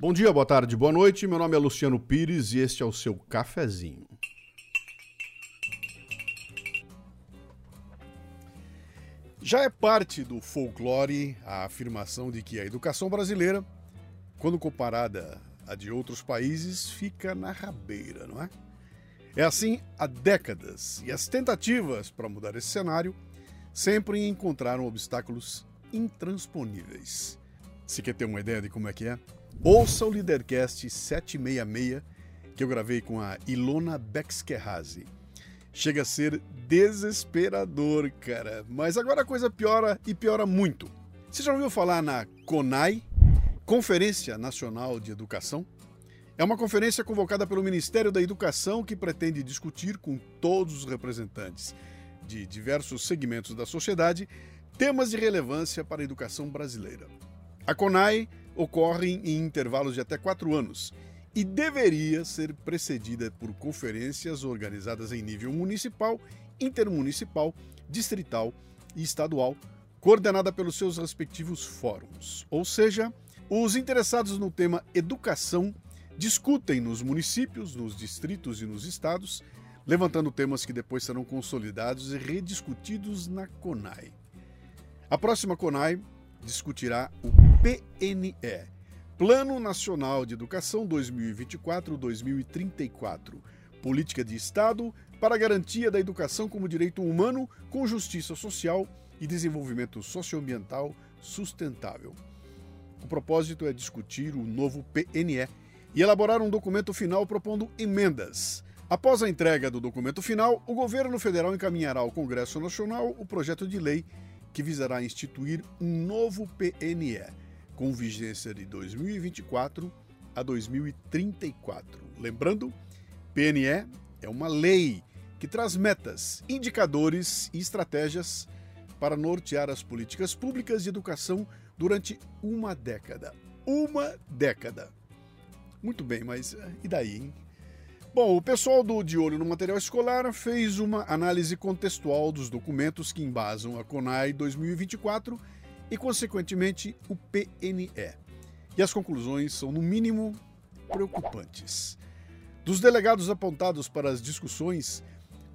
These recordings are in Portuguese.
Bom dia, boa tarde, boa noite. Meu nome é Luciano Pires e este é o seu cafezinho. Já é parte do folclore a afirmação de que a educação brasileira, quando comparada à de outros países, fica na rabeira, não é? É assim há décadas e as tentativas para mudar esse cenário sempre encontraram obstáculos intransponíveis. Se quer ter uma ideia de como é que é, ouça o Leadercast 766 que eu gravei com a Ilona Bexkerhazy. Chega a ser desesperador, cara. Mas agora a coisa piora e piora muito. Você já ouviu falar na CONAI, Conferência Nacional de Educação? É uma conferência convocada pelo Ministério da Educação que pretende discutir com todos os representantes de diversos segmentos da sociedade temas de relevância para a educação brasileira. A CONAI ocorre em intervalos de até quatro anos e deveria ser precedida por conferências organizadas em nível municipal, intermunicipal, distrital e estadual, coordenada pelos seus respectivos fóruns. Ou seja, os interessados no tema educação discutem nos municípios, nos distritos e nos estados, levantando temas que depois serão consolidados e rediscutidos na CONAI. A próxima CONAI discutirá o PNE, Plano Nacional de Educação 2024-2034, Política de Estado para a Garantia da Educação como Direito Humano com Justiça Social e Desenvolvimento Socioambiental Sustentável. O propósito é discutir o novo PNE e elaborar um documento final propondo emendas. Após a entrega do documento final, o governo federal encaminhará ao Congresso Nacional o projeto de lei que visará instituir um novo PNE, com vigência de 2024 a 2034. Lembrando, PNE é uma lei que traz metas, indicadores e estratégias para nortear as políticas públicas de educação durante uma década. Uma década. Muito bem, mas eh, e daí, hein? Bom, o pessoal do De Olho no Material Escolar fez uma análise contextual dos documentos que embasam a CONAI 2024 e, consequentemente, o PNE. E as conclusões são, no mínimo, preocupantes. Dos delegados apontados para as discussões,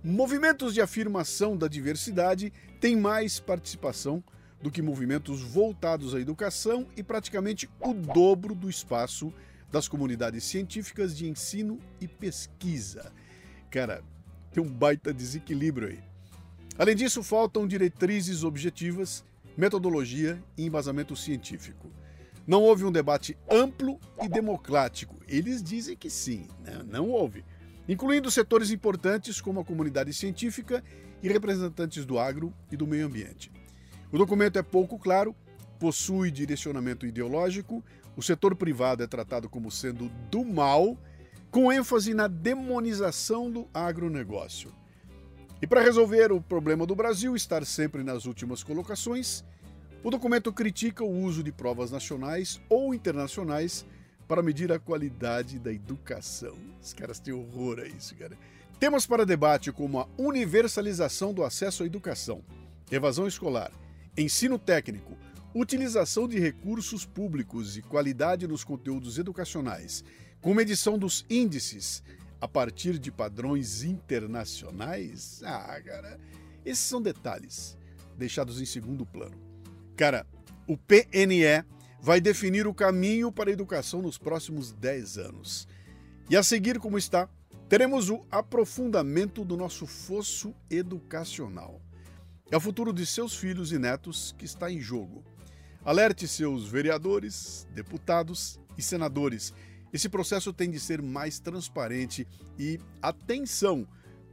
movimentos de afirmação da diversidade têm mais participação do que movimentos voltados à educação e praticamente o dobro do espaço das comunidades científicas de ensino e pesquisa. Cara, tem um baita desequilíbrio aí. Além disso, faltam diretrizes objetivas, metodologia e embasamento científico. Não houve um debate amplo e democrático. Eles dizem que sim, né? não houve. Incluindo setores importantes como a comunidade científica e representantes do agro e do meio ambiente. O documento é pouco claro, possui direcionamento ideológico, o setor privado é tratado como sendo do mal, com ênfase na demonização do agronegócio. E para resolver o problema do Brasil estar sempre nas últimas colocações, o documento critica o uso de provas nacionais ou internacionais para medir a qualidade da educação. Os caras têm horror a isso, cara. Temas para debate como a universalização do acesso à educação, evasão escolar, ensino técnico, utilização de recursos públicos e qualidade nos conteúdos educacionais, com medição dos índices a partir de padrões internacionais? Ah, cara, esses são detalhes deixados em segundo plano. Cara, o PNE vai definir o caminho para a educação nos próximos 10 anos. E a seguir, como está, teremos o aprofundamento do nosso fosso educacional. É o futuro de seus filhos e netos que está em jogo. Alerte seus vereadores, deputados e senadores. Esse processo tem de ser mais transparente e, atenção,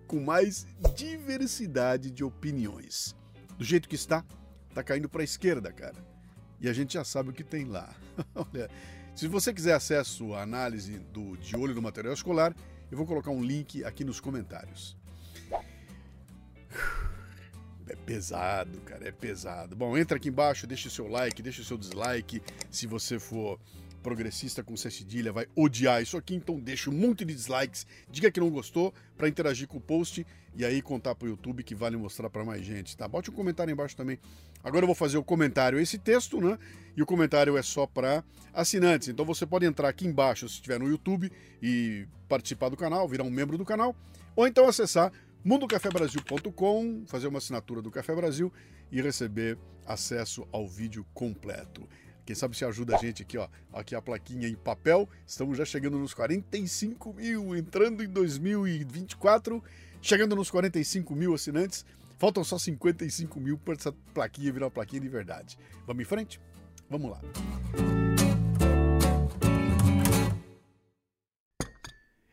com mais diversidade de opiniões. Do jeito que está, está caindo para a esquerda, cara. E a gente já sabe o que tem lá. Olha, se você quiser acesso à análise do De Olho no Material Escolar, eu vou colocar um link aqui nos comentários. É pesado, cara, é pesado. Bom, entra aqui embaixo, deixa o seu like, deixa o seu dislike, se você for progressista com C cedilha vai odiar isso aqui, então deixa um monte de dislikes, diga que não gostou para interagir com o post e aí contar pro YouTube que vale mostrar para mais gente, tá? Bote um comentário embaixo também. Agora eu vou fazer o comentário esse texto, né? E o comentário é só para assinantes. Então você pode entrar aqui embaixo se estiver no YouTube e participar do canal, virar um membro do canal, ou então acessar mundocafebrasil.com, fazer uma assinatura do Café Brasil e receber acesso ao vídeo completo. Quem sabe se ajuda a gente aqui, ó. Aqui a plaquinha em papel. Estamos já chegando nos 45 mil, entrando em 2024, chegando nos 45 mil assinantes. Faltam só 55 mil para essa plaquinha virar uma plaquinha de verdade. Vamos em frente? Vamos lá.